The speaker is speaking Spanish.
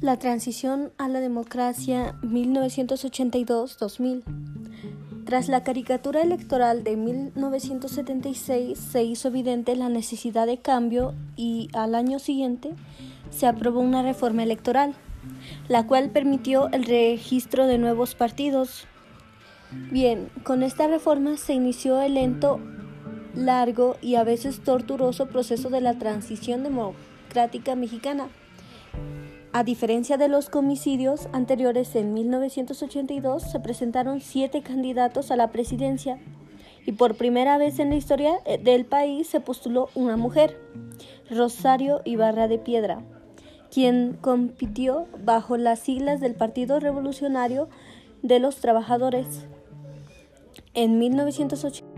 La transición a la democracia 1982-2000. Tras la caricatura electoral de 1976 se hizo evidente la necesidad de cambio y al año siguiente se aprobó una reforma electoral, la cual permitió el registro de nuevos partidos. Bien, con esta reforma se inició el lento, largo y a veces torturoso proceso de la transición democrática mexicana a diferencia de los comicidios anteriores en 1982, se presentaron siete candidatos a la presidencia y por primera vez en la historia eh, del país se postuló una mujer, Rosario Ibarra de Piedra, quien compitió bajo las siglas del Partido Revolucionario de los Trabajadores. En 1980